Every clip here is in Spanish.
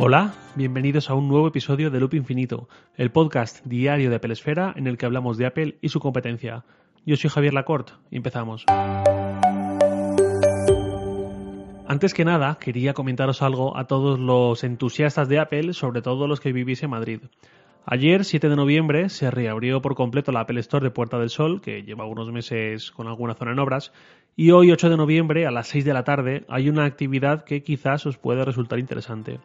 Hola, bienvenidos a un nuevo episodio de Loop Infinito, el podcast diario de Apple Esfera en el que hablamos de Apple y su competencia. Yo soy Javier Lacorte empezamos. Antes que nada, quería comentaros algo a todos los entusiastas de Apple, sobre todo los que vivís en Madrid. Ayer, 7 de noviembre, se reabrió por completo la Apple Store de Puerta del Sol, que lleva unos meses con alguna zona en obras, y hoy, 8 de noviembre, a las 6 de la tarde, hay una actividad que quizás os pueda resultar interesante.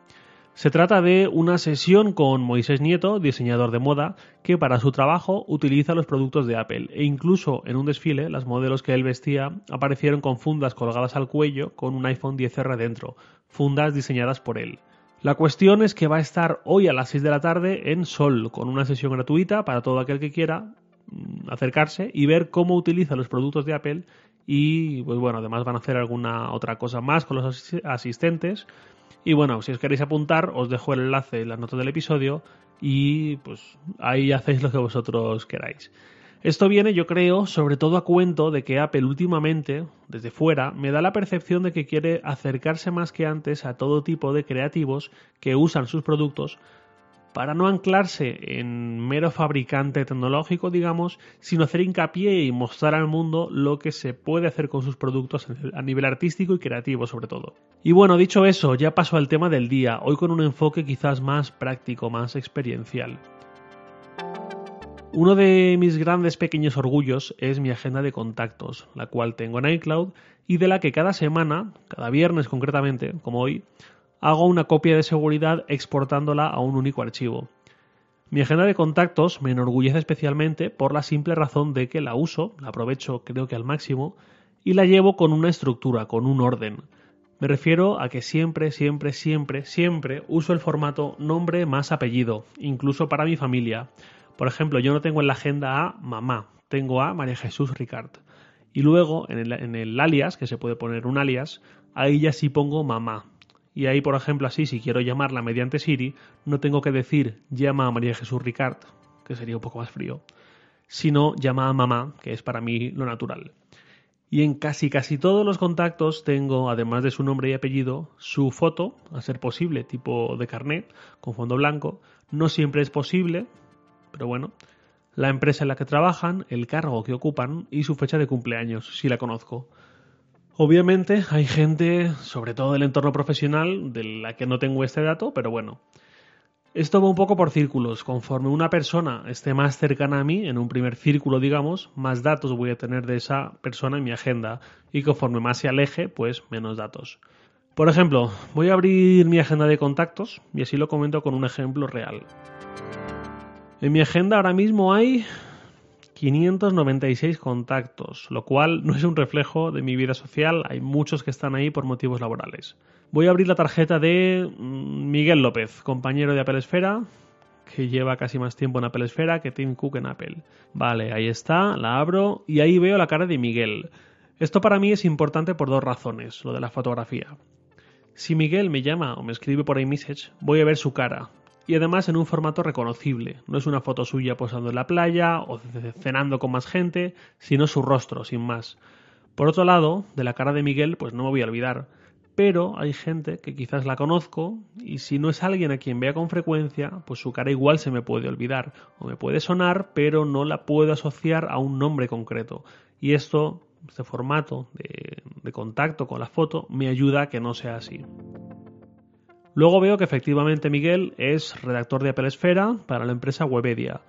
Se trata de una sesión con Moisés Nieto, diseñador de moda, que para su trabajo utiliza los productos de Apple e incluso en un desfile las modelos que él vestía aparecieron con fundas colgadas al cuello con un iPhone 10R dentro, fundas diseñadas por él. La cuestión es que va a estar hoy a las 6 de la tarde en Sol, con una sesión gratuita para todo aquel que quiera mm, acercarse y ver cómo utiliza los productos de Apple y pues bueno, además van a hacer alguna otra cosa más con los asistentes y bueno, si os queréis apuntar, os dejo el enlace en las notas del episodio y pues ahí hacéis lo que vosotros queráis. Esto viene, yo creo, sobre todo a cuento de que Apple últimamente, desde fuera, me da la percepción de que quiere acercarse más que antes a todo tipo de creativos que usan sus productos para no anclarse en mero fabricante tecnológico, digamos, sino hacer hincapié y mostrar al mundo lo que se puede hacer con sus productos a nivel artístico y creativo sobre todo. Y bueno, dicho eso, ya paso al tema del día, hoy con un enfoque quizás más práctico, más experiencial. Uno de mis grandes pequeños orgullos es mi agenda de contactos, la cual tengo en iCloud y de la que cada semana, cada viernes concretamente, como hoy, hago una copia de seguridad exportándola a un único archivo. Mi agenda de contactos me enorgullece especialmente por la simple razón de que la uso, la aprovecho creo que al máximo, y la llevo con una estructura, con un orden. Me refiero a que siempre, siempre, siempre, siempre uso el formato nombre más apellido, incluso para mi familia. Por ejemplo, yo no tengo en la agenda a mamá, tengo a María Jesús Ricard. Y luego en el, en el alias, que se puede poner un alias, ahí ya sí pongo mamá, y ahí, por ejemplo, así, si quiero llamarla mediante Siri, no tengo que decir llama a María Jesús Ricard, que sería un poco más frío, sino llama a mamá, que es para mí lo natural. Y en casi casi todos los contactos tengo, además de su nombre y apellido, su foto, a ser posible, tipo de carnet, con fondo blanco. No siempre es posible, pero bueno. La empresa en la que trabajan, el cargo que ocupan y su fecha de cumpleaños, si la conozco. Obviamente hay gente, sobre todo del entorno profesional, de la que no tengo este dato, pero bueno. Esto va un poco por círculos. Conforme una persona esté más cercana a mí, en un primer círculo, digamos, más datos voy a tener de esa persona en mi agenda. Y conforme más se aleje, pues menos datos. Por ejemplo, voy a abrir mi agenda de contactos y así lo comento con un ejemplo real. En mi agenda ahora mismo hay 596 contactos, lo cual no es un reflejo de mi vida social, hay muchos que están ahí por motivos laborales. Voy a abrir la tarjeta de mm, Miguel López, compañero de Apple Esfera, que lleva casi más tiempo en Apple Esfera que Tim Cook en Apple. Vale, ahí está, la abro y ahí veo la cara de Miguel. Esto para mí es importante por dos razones, lo de la fotografía. Si Miguel me llama o me escribe por iMessage, voy a ver su cara, y además en un formato reconocible. No es una foto suya posando en la playa o cenando con más gente, sino su rostro, sin más. Por otro lado, de la cara de Miguel, pues no me voy a olvidar. Pero hay gente que quizás la conozco y si no es alguien a quien vea con frecuencia, pues su cara igual se me puede olvidar o me puede sonar, pero no la puedo asociar a un nombre concreto. Y esto, este formato de, de contacto con la foto, me ayuda a que no sea así. Luego veo que efectivamente Miguel es redactor de Apple Esfera para la empresa Webedia.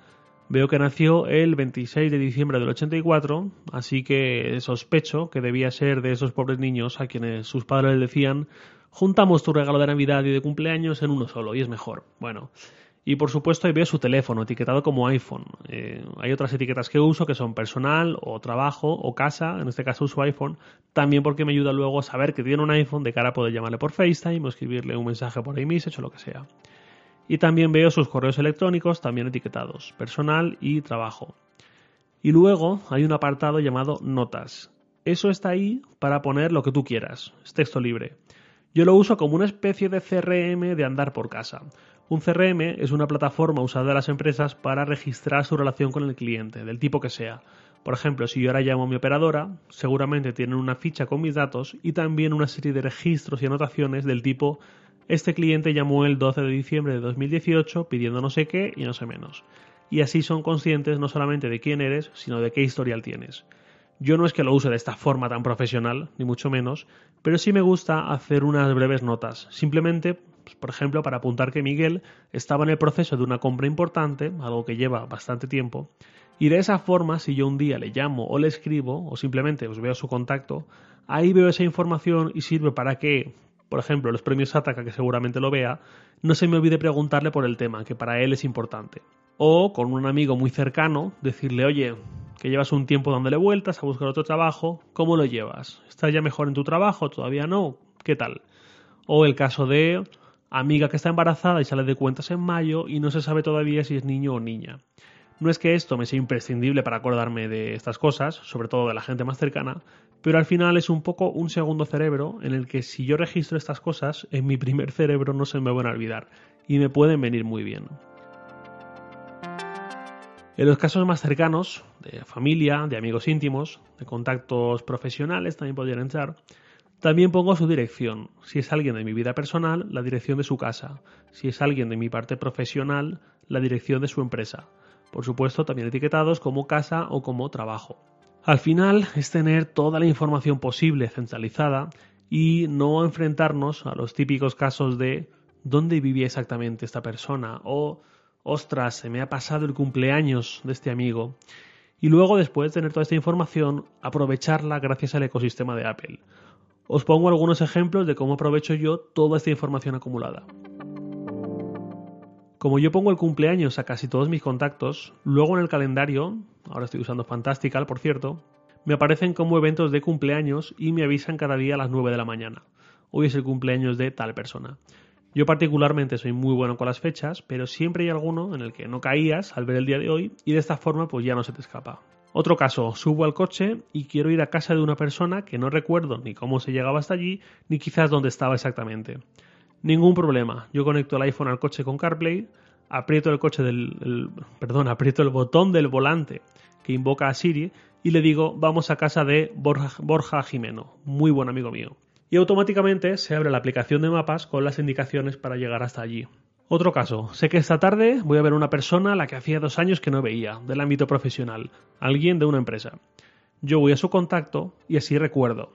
Veo que nació el 26 de diciembre del 84, así que sospecho que debía ser de esos pobres niños a quienes sus padres les decían juntamos tu regalo de Navidad y de cumpleaños en uno solo y es mejor. Bueno, y por supuesto ahí veo su teléfono etiquetado como iPhone. Eh, hay otras etiquetas que uso que son personal o trabajo o casa, en este caso uso iPhone, también porque me ayuda luego a saber que tiene un iPhone de cara a poder llamarle por FaceTime o escribirle un mensaje por iMessage o lo que sea. Y también veo sus correos electrónicos también etiquetados, personal y trabajo. Y luego hay un apartado llamado notas. Eso está ahí para poner lo que tú quieras, es texto libre. Yo lo uso como una especie de CRM de andar por casa. Un CRM es una plataforma usada de las empresas para registrar su relación con el cliente, del tipo que sea. Por ejemplo, si yo ahora llamo a mi operadora, seguramente tienen una ficha con mis datos y también una serie de registros y anotaciones del tipo Este cliente llamó el 12 de diciembre de 2018 pidiendo no sé qué y no sé menos. Y así son conscientes no solamente de quién eres, sino de qué historial tienes. Yo no es que lo use de esta forma tan profesional, ni mucho menos, pero sí me gusta hacer unas breves notas, simplemente, pues, por ejemplo, para apuntar que Miguel estaba en el proceso de una compra importante, algo que lleva bastante tiempo, y de esa forma, si yo un día le llamo o le escribo, o simplemente os veo su contacto, ahí veo esa información y sirve para que, por ejemplo, los premios Ataca, que seguramente lo vea, no se me olvide preguntarle por el tema, que para él es importante. O con un amigo muy cercano, decirle, oye, que llevas un tiempo dándole vueltas a buscar otro trabajo, ¿cómo lo llevas? ¿Estás ya mejor en tu trabajo? ¿Todavía no? ¿Qué tal? O el caso de amiga que está embarazada y sale de cuentas en mayo y no se sabe todavía si es niño o niña. No es que esto me sea imprescindible para acordarme de estas cosas, sobre todo de la gente más cercana, pero al final es un poco un segundo cerebro en el que si yo registro estas cosas, en mi primer cerebro no se me van a olvidar y me pueden venir muy bien. En los casos más cercanos, de familia, de amigos íntimos, de contactos profesionales también podrían entrar, también pongo su dirección. Si es alguien de mi vida personal, la dirección de su casa. Si es alguien de mi parte profesional, la dirección de su empresa por supuesto también etiquetados como casa o como trabajo. Al final es tener toda la información posible centralizada y no enfrentarnos a los típicos casos de ¿dónde vivía exactamente esta persona? o ostras, se me ha pasado el cumpleaños de este amigo. Y luego, después de tener toda esta información, aprovecharla gracias al ecosistema de Apple. Os pongo algunos ejemplos de cómo aprovecho yo toda esta información acumulada. Como yo pongo el cumpleaños a casi todos mis contactos, luego en el calendario, ahora estoy usando Fantastical, por cierto, me aparecen como eventos de cumpleaños y me avisan cada día a las 9 de la mañana. Hoy es el cumpleaños de tal persona. Yo particularmente soy muy bueno con las fechas, pero siempre hay alguno en el que no caías al ver el día de hoy y de esta forma pues ya no se te escapa. Otro caso, subo al coche y quiero ir a casa de una persona que no recuerdo ni cómo se llegaba hasta allí, ni quizás dónde estaba exactamente. Ningún problema. Yo conecto el iPhone al coche con CarPlay, aprieto el coche del, perdón, aprieto el botón del volante que invoca a Siri y le digo vamos a casa de Borja, Borja Jimeno, muy buen amigo mío. Y automáticamente se abre la aplicación de mapas con las indicaciones para llegar hasta allí. Otro caso, sé que esta tarde voy a ver a una persona a la que hacía dos años que no veía, del ámbito profesional, alguien de una empresa. Yo voy a su contacto y así recuerdo.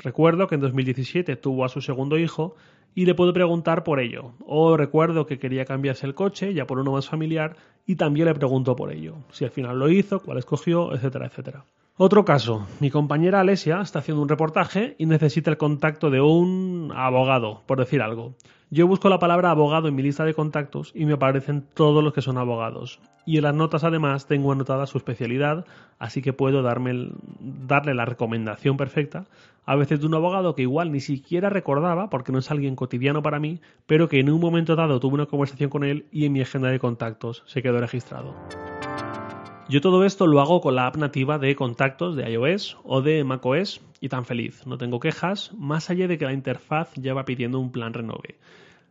Recuerdo que en 2017 tuvo a su segundo hijo y le puedo preguntar por ello. O recuerdo que quería cambiarse el coche ya por uno más familiar y también le pregunto por ello. Si al final lo hizo, cuál escogió, etcétera, etcétera. Otro caso, mi compañera Alesia está haciendo un reportaje y necesita el contacto de un abogado, por decir algo. Yo busco la palabra abogado en mi lista de contactos y me aparecen todos los que son abogados. Y en las notas además tengo anotada su especialidad, así que puedo darme darle la recomendación perfecta, a veces de un abogado que igual ni siquiera recordaba, porque no es alguien cotidiano para mí, pero que en un momento dado tuve una conversación con él y en mi agenda de contactos se quedó registrado. Yo todo esto lo hago con la app nativa de contactos de iOS o de macOS y tan feliz, no tengo quejas, más allá de que la interfaz ya va pidiendo un plan renove.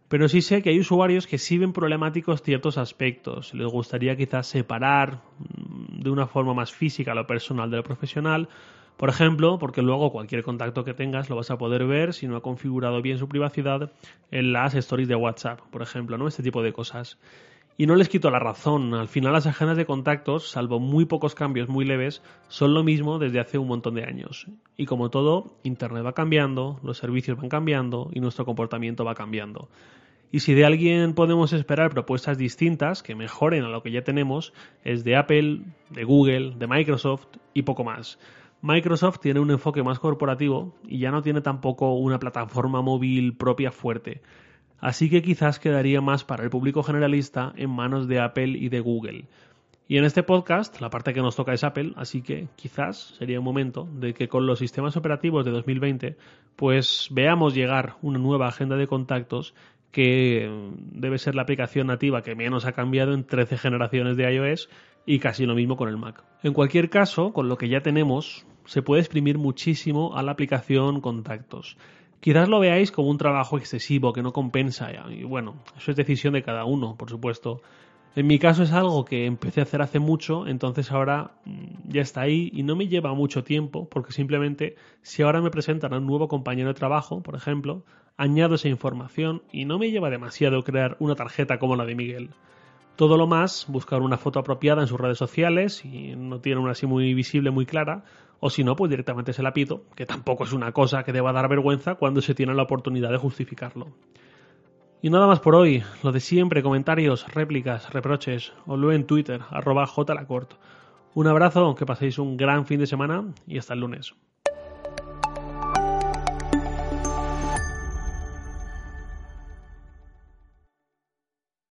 Pero sí sé que hay usuarios que sí ven problemáticos ciertos aspectos, les gustaría quizás separar mm, de una forma más física lo personal de lo profesional, por ejemplo, porque luego cualquier contacto que tengas lo vas a poder ver si no ha configurado bien su privacidad en las stories de WhatsApp, por ejemplo, ¿no? Este tipo de cosas. Y no les quito la razón, al final las agendas de contactos, salvo muy pocos cambios muy leves, son lo mismo desde hace un montón de años. Y como todo, Internet va cambiando, los servicios van cambiando y nuestro comportamiento va cambiando. Y si de alguien podemos esperar propuestas distintas que mejoren a lo que ya tenemos, es de Apple, de Google, de Microsoft y poco más. Microsoft tiene un enfoque más corporativo y ya no tiene tampoco una plataforma móvil propia fuerte así que quizás quedaría más para el público generalista en manos de Apple y de Google. Y en este podcast, la parte que nos toca es Apple, así que quizás sería un momento de que con los sistemas operativos de 2020, pues veamos llegar una nueva agenda de contactos que debe ser la aplicación nativa que menos ha cambiado en 13 generaciones de iOS y casi lo mismo con el Mac. En cualquier caso, con lo que ya tenemos, se puede exprimir muchísimo a la aplicación contactos. Quizás lo veáis como un trabajo excesivo que no compensa. Y bueno, eso es decisión de cada uno, por supuesto. En mi caso es algo que empecé a hacer hace mucho, entonces ahora mm, ya está ahí y no me lleva mucho tiempo, porque simplemente si ahora me presentan a un nuevo compañero de trabajo, por ejemplo, añado esa información y no me lleva demasiado crear una tarjeta como la de Miguel. Todo lo más, buscar una foto apropiada en sus redes sociales, y no tiene una así muy visible, muy clara, o si no, pues directamente se la pido, que tampoco es una cosa que deba dar vergüenza cuando se tiene la oportunidad de justificarlo. Y nada más por hoy, lo de siempre, comentarios, réplicas, reproches, o luego en Twitter, arroba jlacort. Un abrazo, que paséis un gran fin de semana y hasta el lunes.